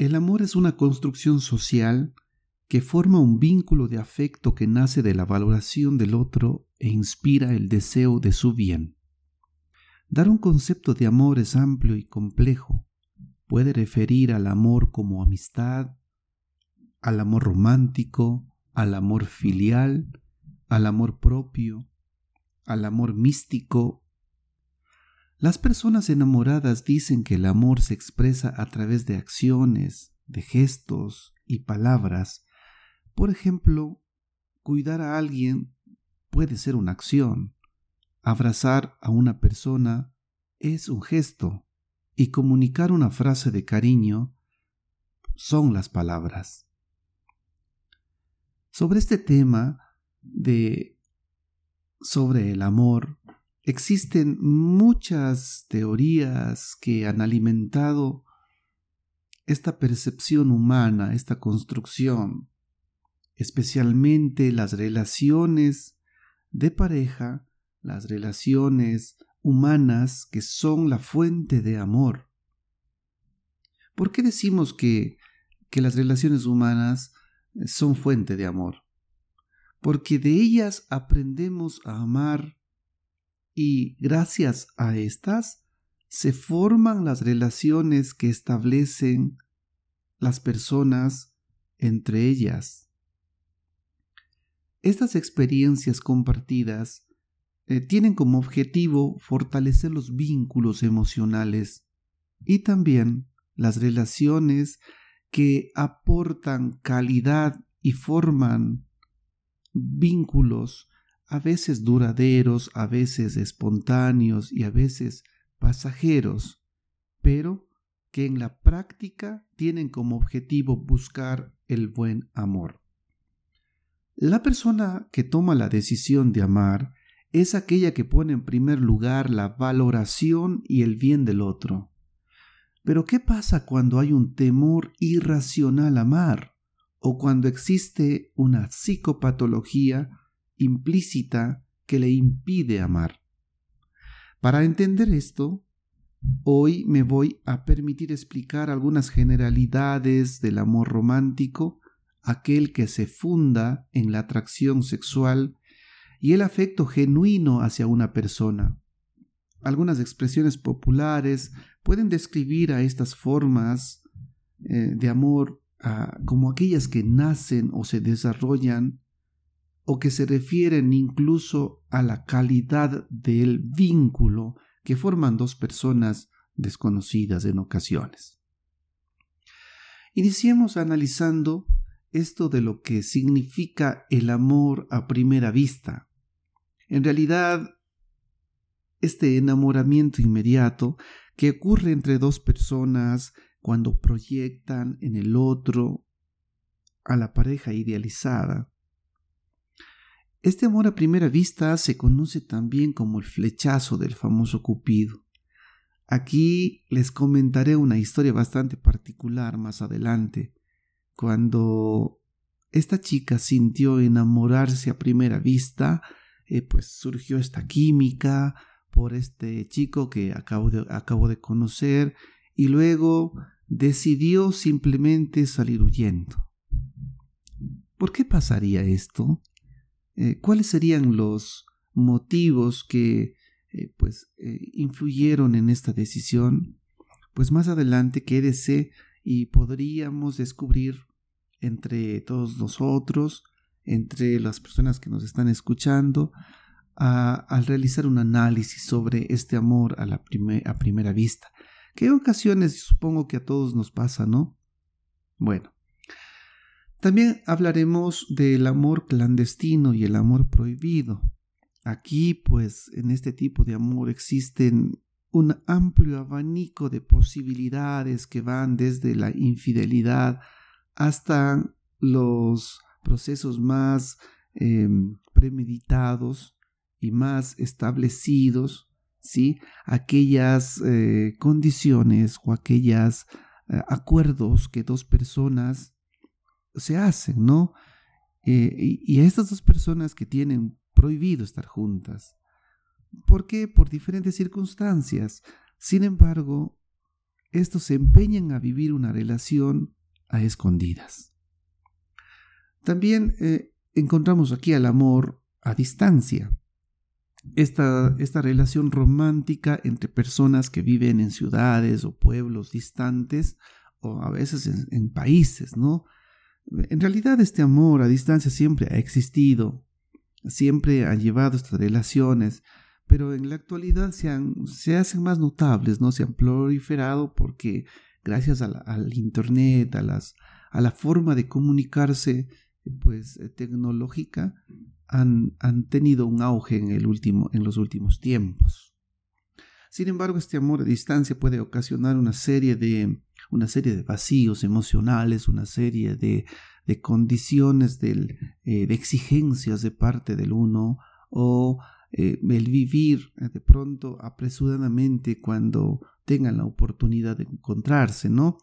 El amor es una construcción social que forma un vínculo de afecto que nace de la valoración del otro e inspira el deseo de su bien. Dar un concepto de amor es amplio y complejo. Puede referir al amor como amistad, al amor romántico, al amor filial, al amor propio, al amor místico las personas enamoradas dicen que el amor se expresa a través de acciones, de gestos y palabras. Por ejemplo, cuidar a alguien puede ser una acción. Abrazar a una persona es un gesto y comunicar una frase de cariño son las palabras. Sobre este tema de sobre el amor Existen muchas teorías que han alimentado esta percepción humana, esta construcción, especialmente las relaciones de pareja, las relaciones humanas que son la fuente de amor. ¿Por qué decimos que, que las relaciones humanas son fuente de amor? Porque de ellas aprendemos a amar y gracias a estas se forman las relaciones que establecen las personas entre ellas. Estas experiencias compartidas eh, tienen como objetivo fortalecer los vínculos emocionales y también las relaciones que aportan calidad y forman vínculos a veces duraderos, a veces espontáneos y a veces pasajeros, pero que en la práctica tienen como objetivo buscar el buen amor. La persona que toma la decisión de amar es aquella que pone en primer lugar la valoración y el bien del otro. Pero ¿qué pasa cuando hay un temor irracional a amar o cuando existe una psicopatología implícita que le impide amar. Para entender esto, hoy me voy a permitir explicar algunas generalidades del amor romántico, aquel que se funda en la atracción sexual y el afecto genuino hacia una persona. Algunas expresiones populares pueden describir a estas formas eh, de amor como aquellas que nacen o se desarrollan o que se refieren incluso a la calidad del vínculo que forman dos personas desconocidas en ocasiones. Iniciemos analizando esto de lo que significa el amor a primera vista. En realidad, este enamoramiento inmediato que ocurre entre dos personas cuando proyectan en el otro a la pareja idealizada este amor a primera vista se conoce también como el flechazo del famoso Cupido. Aquí les comentaré una historia bastante particular más adelante, cuando esta chica sintió enamorarse a primera vista, eh, pues surgió esta química por este chico que acabo de, acabo de conocer y luego decidió simplemente salir huyendo. ¿Por qué pasaría esto? Eh, cuáles serían los motivos que eh, pues eh, influyeron en esta decisión pues más adelante quédese y podríamos descubrir entre todos nosotros entre las personas que nos están escuchando al realizar un análisis sobre este amor a, la primera vista. ¿Qué ocasiones supongo que a todos nos pasa, no? Bueno, también hablaremos del amor clandestino y el amor prohibido. Aquí, pues, en este tipo de amor existen un amplio abanico de posibilidades que van desde la infidelidad hasta los procesos más em, premeditados y más establecidos, ¿sí? Aquellas eh, condiciones o aquellos eh, acuerdos que dos personas se hacen, ¿no? Eh, y, a estas dos personas que tienen prohibido estar juntas. ¿Por qué? Por diferentes circunstancias. Sin embargo, estos se empeñan a vivir una relación a escondidas. También eh, encontramos aquí al amor a distancia. Esta, esta, relación romántica entre personas que viven en ciudades o pueblos distantes o a veces en, en países, ¿no? En realidad este amor a distancia siempre ha existido, siempre ha llevado estas relaciones, pero en la actualidad se, han, se hacen más notables, ¿no? Se han proliferado porque gracias al Internet, a, las, a la forma de comunicarse pues, eh, tecnológica, han, han tenido un auge en, el último, en los últimos tiempos. Sin embargo, este amor a distancia puede ocasionar una serie de, una serie de vacíos emocionales, una serie de, de condiciones eh, de exigencias de parte del uno o eh, el vivir eh, de pronto apresuradamente cuando tengan la oportunidad de encontrarse, ¿no?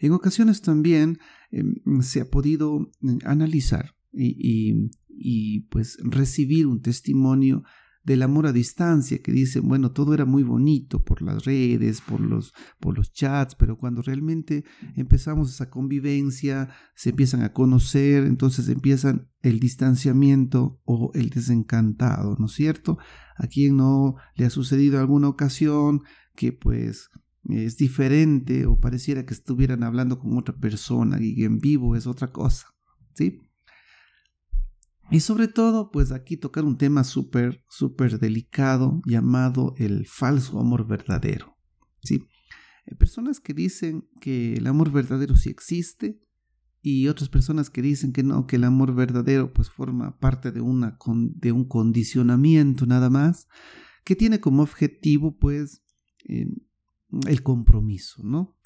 En ocasiones también em, se ha podido analizar y, y, pues recibir un testimonio del amor a distancia, que dicen, bueno, todo era muy bonito por las redes, por los, por los chats, pero cuando realmente empezamos esa convivencia, se empiezan a conocer, entonces empiezan el distanciamiento o el desencantado, ¿no es cierto? A quien no le ha sucedido alguna ocasión que pues es diferente o pareciera que estuvieran hablando con otra persona y en vivo es otra cosa, ¿sí? Y sobre todo, pues aquí tocar un tema súper, súper delicado llamado el falso amor verdadero. ¿sí? Personas que dicen que el amor verdadero sí existe y otras personas que dicen que no, que el amor verdadero pues forma parte de, una, de un condicionamiento nada más, que tiene como objetivo pues eh, el compromiso, ¿no?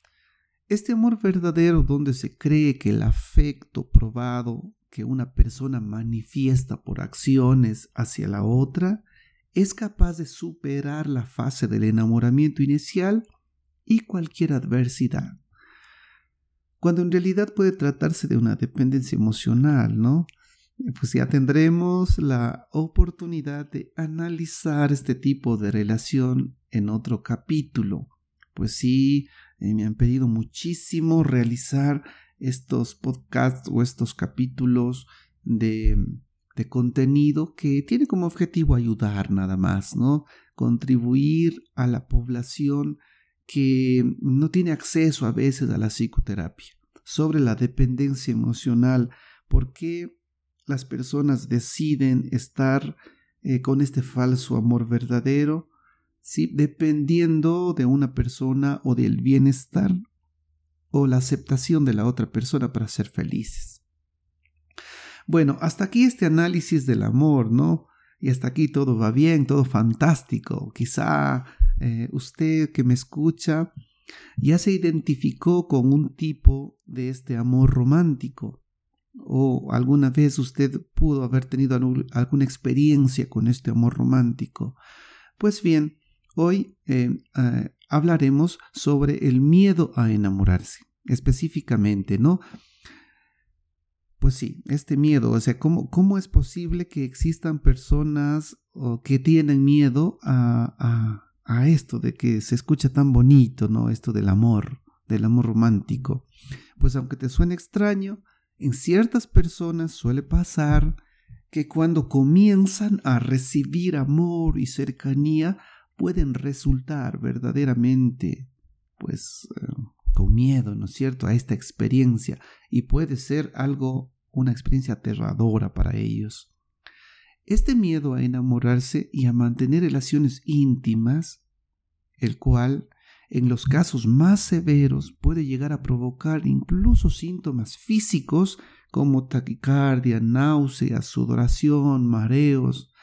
Este amor verdadero donde se cree que el afecto probado que una persona manifiesta por acciones hacia la otra es capaz de superar la fase del enamoramiento inicial y cualquier adversidad. Cuando en realidad puede tratarse de una dependencia emocional, ¿no? Pues ya tendremos la oportunidad de analizar este tipo de relación en otro capítulo. Pues sí, eh, me han pedido muchísimo realizar estos podcasts o estos capítulos de, de contenido que tiene como objetivo ayudar nada más, ¿no? Contribuir a la población que no tiene acceso a veces a la psicoterapia, sobre la dependencia emocional, por qué las personas deciden estar eh, con este falso amor verdadero, ¿sí? dependiendo de una persona o del bienestar o la aceptación de la otra persona para ser felices. Bueno, hasta aquí este análisis del amor, ¿no? Y hasta aquí todo va bien, todo fantástico. Quizá eh, usted que me escucha ya se identificó con un tipo de este amor romántico o alguna vez usted pudo haber tenido alguna experiencia con este amor romántico. Pues bien, hoy eh, eh, hablaremos sobre el miedo a enamorarse, específicamente, ¿no? Pues sí, este miedo, o sea, ¿cómo, es posible que existan personas que tienen miedo a esto de que se escucha tan bonito, ¿no? Esto del amor, del amor romántico. Pues aunque te suene extraño, en ciertas personas suele pasar que cuando comienzan a recibir amor y cercanía, pueden resultar verdaderamente, pues, eh, con miedo, ¿no es cierto?, a esta experiencia y puede ser algo, una experiencia aterradora para ellos. Este miedo a enamorarse y a mantener relaciones íntimas, el cual en los casos más severos puede llegar a provocar incluso síntomas físicos como taquicardia, náuseas, sudoración, mareos,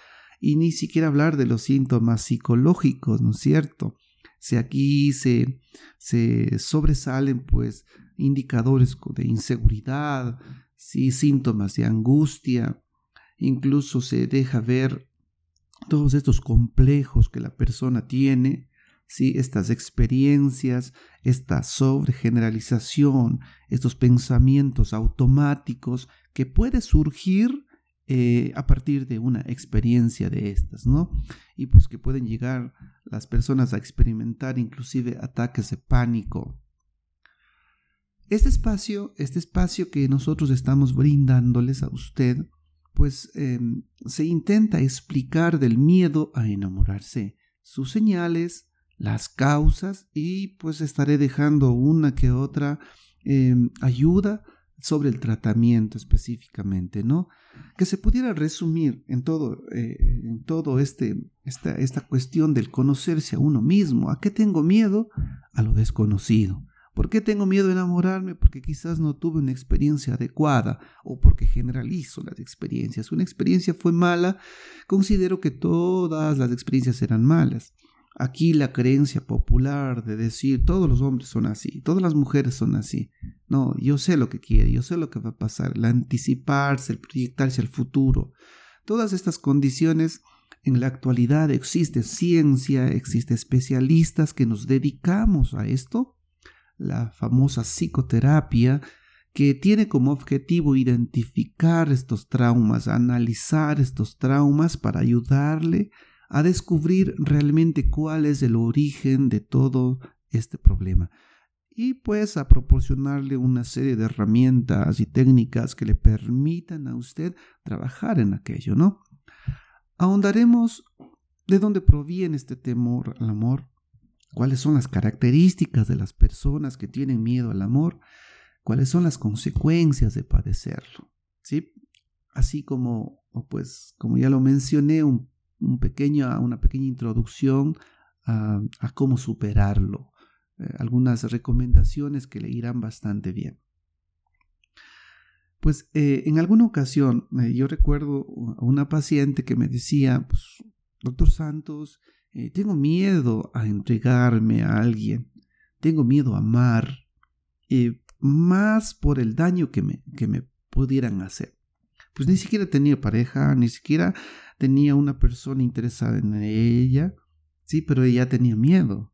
y ni siquiera hablar de los síntomas psicológicos, ¿no es cierto? Si aquí se, se sobresalen pues indicadores de inseguridad, ¿sí? síntomas de angustia, incluso se deja ver todos estos complejos que la persona tiene, ¿sí? estas experiencias, esta sobregeneralización, estos pensamientos automáticos que puede surgir eh, a partir de una experiencia de estas, ¿no? Y pues que pueden llegar las personas a experimentar inclusive ataques de pánico. Este espacio, este espacio que nosotros estamos brindándoles a usted, pues em, se intenta explicar del miedo a enamorarse, sus señales, las causas y pues estaré dejando una que otra em, ayuda sobre el tratamiento específicamente, ¿no? Que se pudiera resumir en todo, eh, en todo este, esta, esta cuestión del conocerse a uno mismo. ¿A qué tengo miedo? A lo desconocido. ¿Por qué tengo miedo de enamorarme? Porque quizás no tuve una experiencia adecuada o porque generalizo las experiencias. Una experiencia fue mala, considero que todas las experiencias eran malas. Aquí la creencia popular de decir todos los hombres son así, todas las mujeres son así. No, yo sé lo que quiere, yo sé lo que va a pasar, el anticiparse, el proyectarse al futuro. Todas estas condiciones en la actualidad existe ciencia, existe especialistas que nos dedicamos a esto, la famosa psicoterapia que tiene como objetivo identificar estos traumas, analizar estos traumas para ayudarle a descubrir realmente cuál es el origen de todo este problema y pues a proporcionarle una serie de herramientas y técnicas que le permitan a usted trabajar en aquello, ¿no? Ahondaremos de dónde proviene este temor al amor, cuáles son las características de las personas que tienen miedo al amor, cuáles son las consecuencias de padecerlo, ¿sí? Así como, pues, como ya lo mencioné, un pequeño, una pequeña introducción a, cómo superarlo. Eh, algunas recomendaciones que le irán bastante bien. Pues eh, en alguna ocasión eh, yo recuerdo a una paciente que me decía, pues, doctor Santos, tengo miedo a entregarme a alguien, tengo miedo a amar, más por el daño que me, que me pudieran hacer. Pues ni siquiera tenía pareja, ni siquiera tenía una persona interesada en ella, sí, pero ella tenía miedo.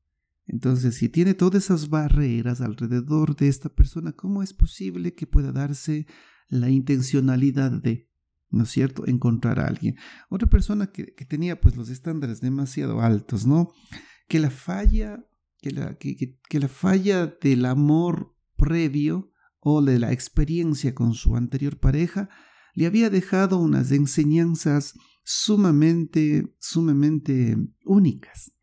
Entonces, si tiene todas esas barreras alrededor de esta persona, ¿cómo es posible que pueda darse la intencionalidad de, ¿no es cierto?, encontrar a alguien. Otra persona que, tenía pues los estándares demasiado altos, ¿no? Que la falla, que la, que, la falla del amor previo o de la experiencia con su anterior pareja le había dejado unas enseñanzas sumamente, sumamente únicas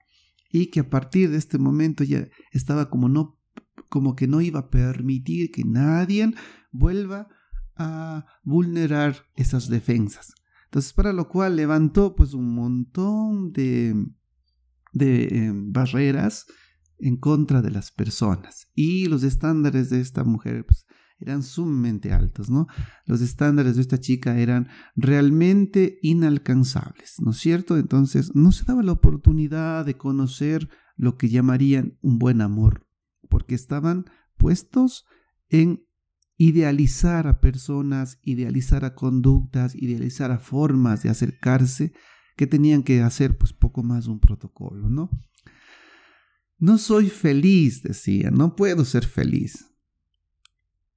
y que a partir de este momento ya estaba como no como que no iba a permitir que nadie vuelva a vulnerar esas defensas. Entonces, para lo cual levantó pues un montón de, de eh, barreras en contra de las personas y los estándares de esta mujer pues, eran sumamente altos, ¿no? Los estándares de esta chica eran realmente inalcanzables, ¿no es cierto? Entonces no se daba la oportunidad de conocer lo que llamarían un buen amor, porque estaban puestos en idealizar a personas, idealizar a conductas, idealizar a formas de acercarse que tenían que hacer pues poco más un protocolo, ¿no? No soy feliz, decía, no puedo ser feliz.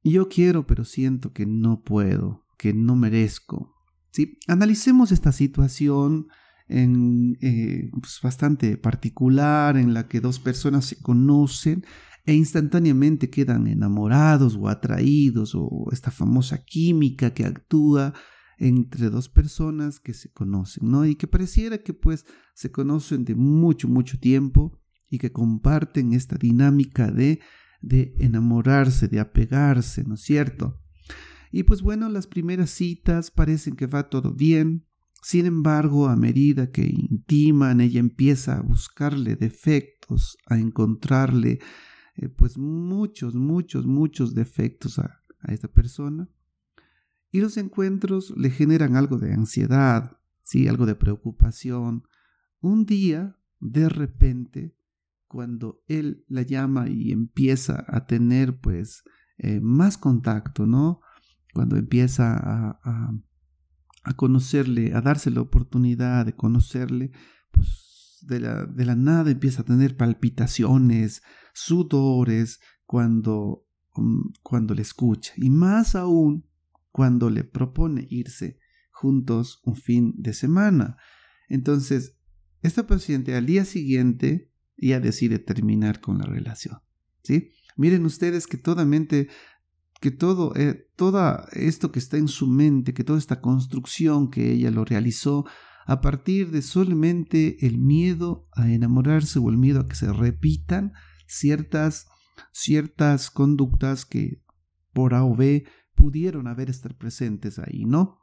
Yo quiero, pero siento que no puedo, que no merezco. ¿sí? Analicemos esta situación en, eh, pues, bastante particular en la que dos personas se conocen e instantáneamente quedan enamorados o atraídos o esta famosa química que actúa entre dos personas que se conocen, ¿no? Y que pareciera que pues se conocen de mucho, mucho tiempo y que comparten esta dinámica de de enamorarse, de apegarse, ¿no es cierto? Y pues bueno, las primeras citas parecen que va todo bien, sin embargo, a medida que intiman, ella empieza a buscarle defectos, a encontrarle eh, pues muchos, muchos, muchos defectos a, a esta persona. Y los encuentros le generan algo de ansiedad, sí, algo de preocupación. Un día, de repente, cuando él la llama y empieza a tener pues eh, más contacto, ¿no? Cuando empieza a, conocerle, a darse la oportunidad de conocerle, pues de la, de la nada empieza a tener palpitaciones, sudores, cuando, um, cuando le escucha. Y más aún cuando le propone irse juntos un fin de semana. Entonces, esta paciente al día siguiente ya decide terminar con la relación. ¿sí? Miren ustedes que toda mente, que todo, eh, esto que está en su mente, que toda esta construcción que ella lo realizó a partir de solamente el miedo a enamorarse o el miedo a que se repitan ciertas, ciertas conductas que por A o B pudieron haber estar presentes ahí, ¿no?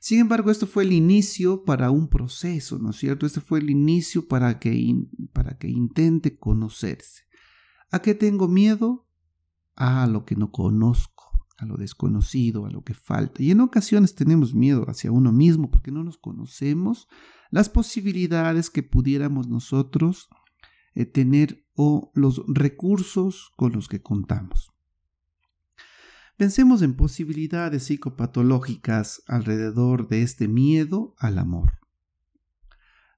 Sin embargo, esto fue el inicio para un proceso, ¿no es cierto? Este fue el inicio para que, para que intente conocerse. ¿A qué tengo miedo? A lo que no conozco, a lo desconocido, a lo que falta. Y en ocasiones tenemos miedo hacia uno mismo porque no nos conocemos las posibilidades que pudiéramos nosotros eh, tener o los recursos con los que contamos. Pensemos en posibilidades psicopatológicas alrededor de este miedo al amor.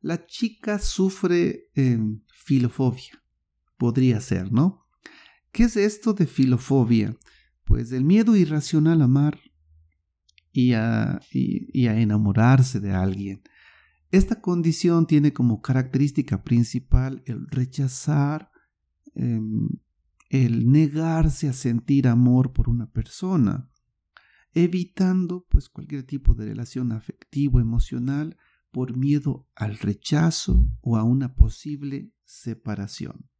La chica sufre en filofobia. Podría ser, ¿no? ¿Qué es esto de filofobia? Pues el miedo irracional a amar y a, enamorarse de alguien. Esta condición tiene como característica principal el rechazar em, el negarse a sentir amor por una persona, evitando pues cualquier tipo de relación afectivo emocional por miedo al rechazo o a una posible separación.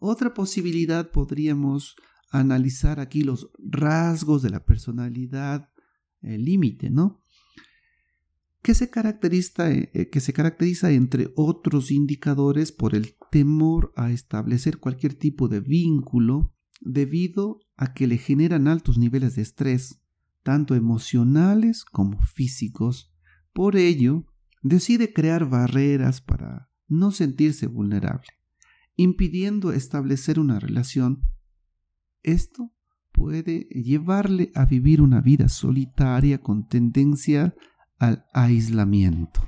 Otra posibilidad podríamos analizar aquí los rasgos de la personalidad límite, ¿no? Que se, caracteriza, eh, que se caracteriza entre otros indicadores por el temor a establecer cualquier tipo de vínculo debido a que le generan altos niveles de estrés, tanto emocionales como físicos. Por ello, decide crear barreras para no sentirse vulnerable, impidiendo establecer una relación. Esto puede llevarle a vivir una vida solitaria con tendencia al aislamiento.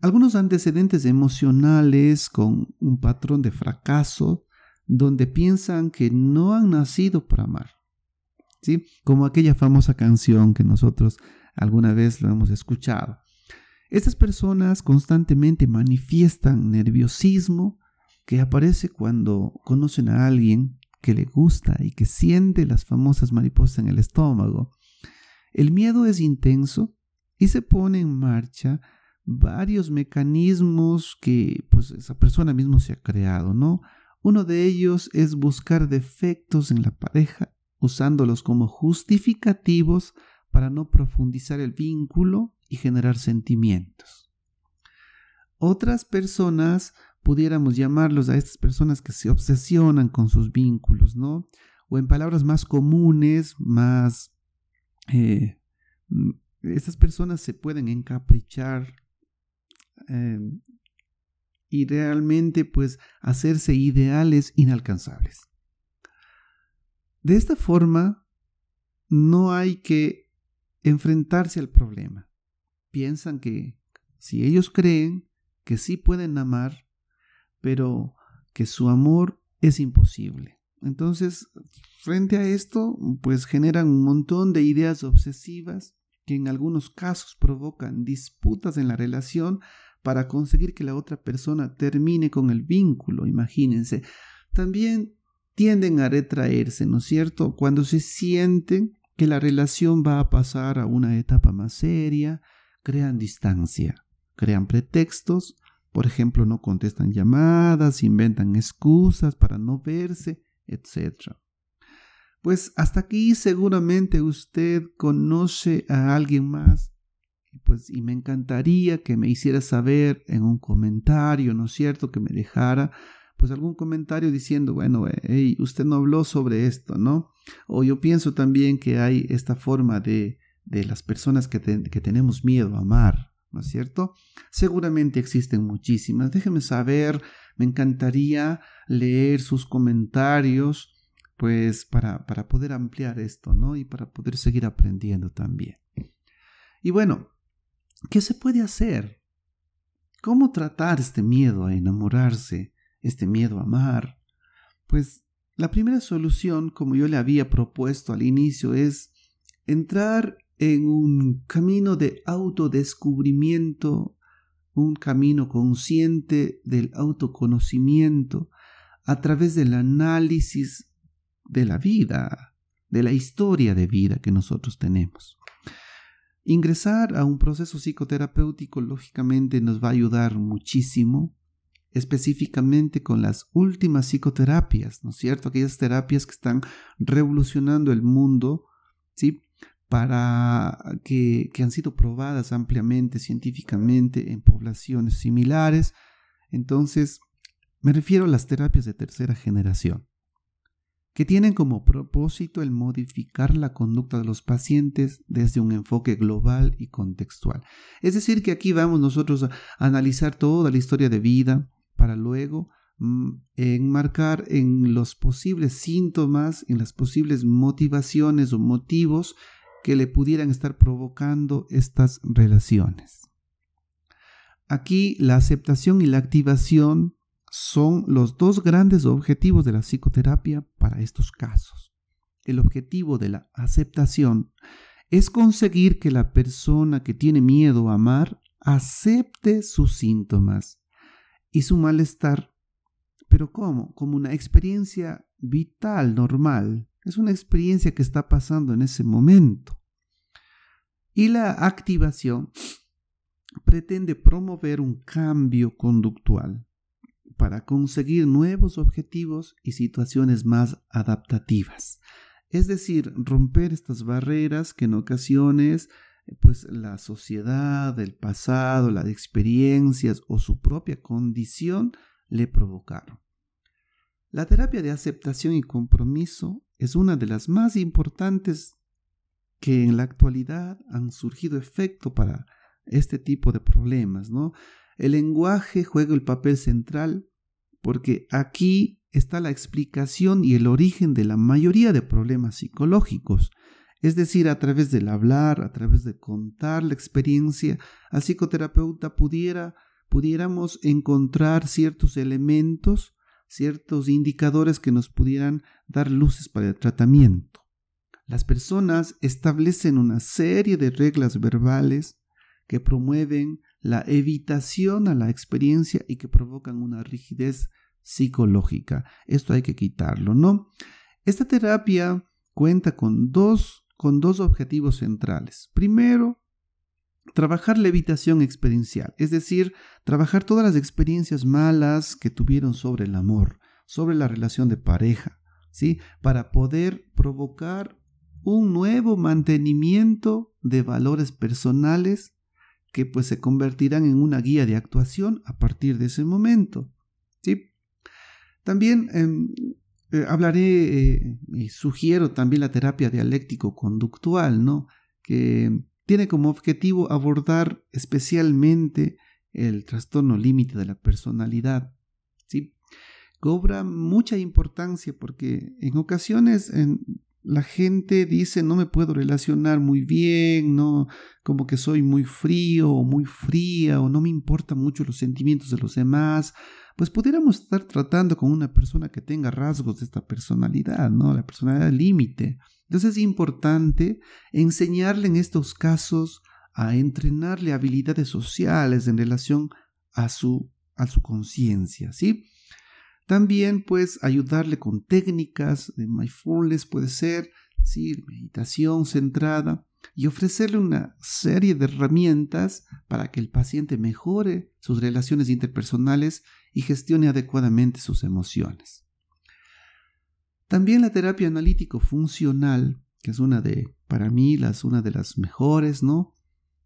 Algunos antecedentes emocionales con un patrón de fracaso donde piensan que no han nacido para amar. ¿Sí? Como aquella famosa canción que nosotros alguna vez lo hemos escuchado. Estas personas constantemente manifiestan nerviosismo que aparece cuando conocen a alguien que le gusta y que siente las famosas mariposas en el estómago el miedo es intenso y se pone en marcha varios mecanismos que pues esa persona mismo se ha creado, ¿no? Uno de ellos es buscar defectos en la pareja, usándolos como justificativos para no profundizar el vínculo y generar sentimientos. Otras personas pudiéramos llamarlos a estas personas que se obsesionan con sus vínculos, ¿no? O en palabras más comunes, más eh, mm, estas personas se pueden encaprichar em, y realmente pues hacerse ideales inalcanzables. De esta forma, no hay que enfrentarse al problema. Piensan que si ellos creen que sí pueden amar, pero que su amor es imposible. Entonces, frente a esto, pues generan un montón de ideas obsesivas que en algunos casos provocan disputas en la relación para conseguir que la otra persona termine con el vínculo, imagínense. También tienden a retraerse, ¿no es cierto? Cuando se sienten que la relación va a pasar a una etapa más seria, crean distancia, crean pretextos, por ejemplo, no contestan llamadas, inventan excusas para no verse, etc. Pues hasta aquí seguramente usted conoce a alguien más pues y me encantaría que me hiciera saber en un comentario, ¿no es cierto? Que me dejara pues algún comentario diciendo, bueno, hey, usted no habló sobre esto, ¿no? O yo pienso también que hay esta forma de, de las personas que, que tenemos miedo a amar, ¿no es cierto? Seguramente existen muchísimas. Déjeme saber me encantaría leer sus comentarios, pues para, para poder ampliar esto, ¿no? Y para poder seguir aprendiendo también. Y bueno, ¿qué se puede hacer? ¿Cómo tratar este miedo a enamorarse, este miedo a amar? Pues la primera solución, como yo le había propuesto al inicio, es entrar en un camino de autodescubrimiento, un camino consciente del autoconocimiento a través del análisis de la vida, de la historia de vida que nosotros tenemos. Ingresar a un proceso psicoterapéutico lógicamente nos va a ayudar muchísimo, específicamente con las últimas psicoterapias, ¿no es cierto? Aquellas terapias que están revolucionando el mundo, ¿sí? Para que, que han sido probadas ampliamente científicamente en poblaciones similares. Entonces, me refiero a las terapias de tercera generación que tienen como propósito el modificar la conducta de los pacientes desde un enfoque global y contextual. Es decir, que aquí vamos nosotros a analizar toda la historia de vida para luego mm, enmarcar en los posibles síntomas, en las posibles motivaciones o motivos que le pudieran estar provocando estas relaciones. Aquí la aceptación y la activación son los dos grandes objetivos de la psicoterapia para estos casos. El objetivo de la aceptación es conseguir que la persona que tiene miedo a amar acepte sus síntomas y su malestar. Pero ¿cómo? Como una experiencia vital, normal. Es una experiencia que está pasando en ese momento. Y la activación pretende promover un cambio conductual para conseguir nuevos objetivos y situaciones más adaptativas. Es decir, romper estas barreras que en ocasiones pues la sociedad, el pasado, las experiencias o su propia condición le provocaron. La terapia de aceptación y compromiso es una de las más importantes que en la actualidad han surgido efecto para este tipo de problemas, ¿no? El lenguaje juega el papel central porque aquí está la explicación y el origen de la mayoría de problemas psicológicos. Es decir, a través del hablar, a través de contar la experiencia, al psicoterapeuta pudiera, pudiéramos encontrar ciertos elementos, ciertos indicadores que nos pudieran dar luces para el tratamiento. Las personas establecen una serie de reglas verbales que promueven la evitación a la experiencia y que provocan una rigidez psicológica. Esto hay que quitarlo, ¿no? Esta terapia cuenta con dos, con dos objetivos centrales. Primero, trabajar la evitación experiencial, es decir, trabajar todas las experiencias malas que tuvieron sobre el amor, sobre la relación de pareja, ¿sí? Para poder provocar un nuevo mantenimiento de valores personales que pues se convertirán en una guía de actuación a partir de ese momento. ¿sí? También em, eh, hablaré eh, y sugiero también la terapia dialéctico-conductual, ¿no? que tiene como objetivo abordar especialmente el trastorno límite de la personalidad. ¿sí? Cobra mucha importancia porque en ocasiones la gente dice no me puedo relacionar muy bien, no, como que soy muy frío o muy fría o no me importan mucho los sentimientos de los demás, pues pudiéramos estar tratando con una persona que tenga rasgos de esta personalidad, ¿no? La personalidad límite. Entonces es importante enseñarle en estos casos a entrenarle habilidades sociales en relación a su, a su conciencia, ¿sí? También pues ayudarle con técnicas de mindfulness puede ser, ¿sí? meditación centrada y ofrecerle una serie de herramientas para que el paciente mejore sus relaciones interpersonales y gestione adecuadamente sus emociones. También la terapia analítico funcional, que es una de, para mí, las, una de las mejores, ¿no?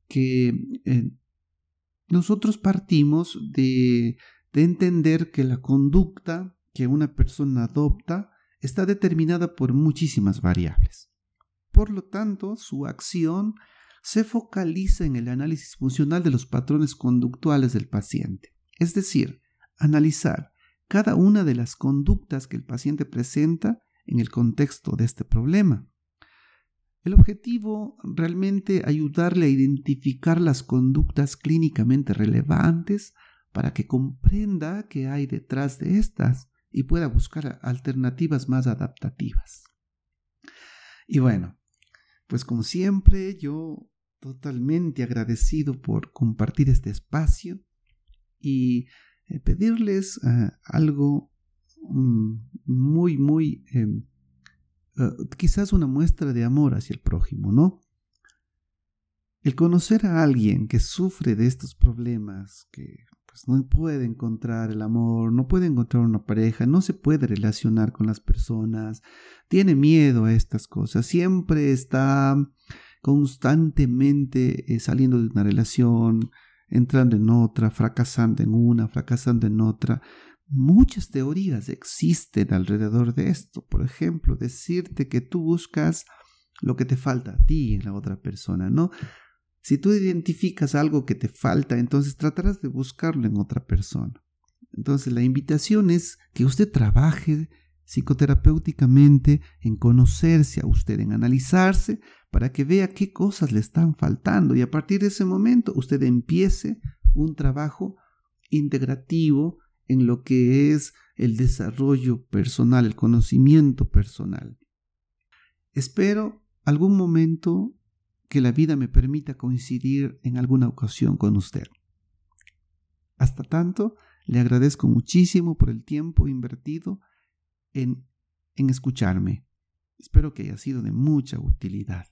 Que eh, nosotros partimos de de entender que la conducta que una persona adopta está determinada por muchísimas variables. Por lo tanto, su acción se focaliza en el análisis funcional de los patrones conductuales del paciente, es decir, analizar cada una de las conductas que el paciente presenta en el contexto de este problema. El objetivo realmente ayudarle a identificar las conductas clínicamente relevantes para que comprenda qué hay detrás de estas y pueda buscar alternativas más adaptativas. Y bueno, Pues como siempre, yo totalmente agradecido por compartir este espacio y eh, pedirles eh, algo mm, muy, muy, em, eh, quizás una muestra de amor hacia el prójimo, ¿no? El conocer a alguien que sufre de estos problemas, que no puede encontrar el amor, no puede encontrar una pareja, no se puede relacionar con las personas, tiene miedo a estas cosas, siempre está constantemente eh, saliendo de una relación, entrando en otra, fracasando en una, fracasando en otra. Muchas teorías existen alrededor de esto. Por ejemplo, decirte que tú buscas lo que te falta a ti en la otra persona, ¿no? Si tú identificas algo que te falta, entonces tratarás de buscarlo en otra persona. Entonces la invitación es que usted trabaje psicoterapéuticamente en conocerse a usted, en analizarse para que vea qué cosas le están faltando y a partir de ese momento usted empiece un trabajo integrativo en lo que es el desarrollo personal, el conocimiento personal. Espero algún momento que la vida me permita coincidir en alguna ocasión con usted. Hasta tanto, le agradezco muchísimo por el tiempo invertido en, en escucharme. Espero que haya sido de mucha utilidad.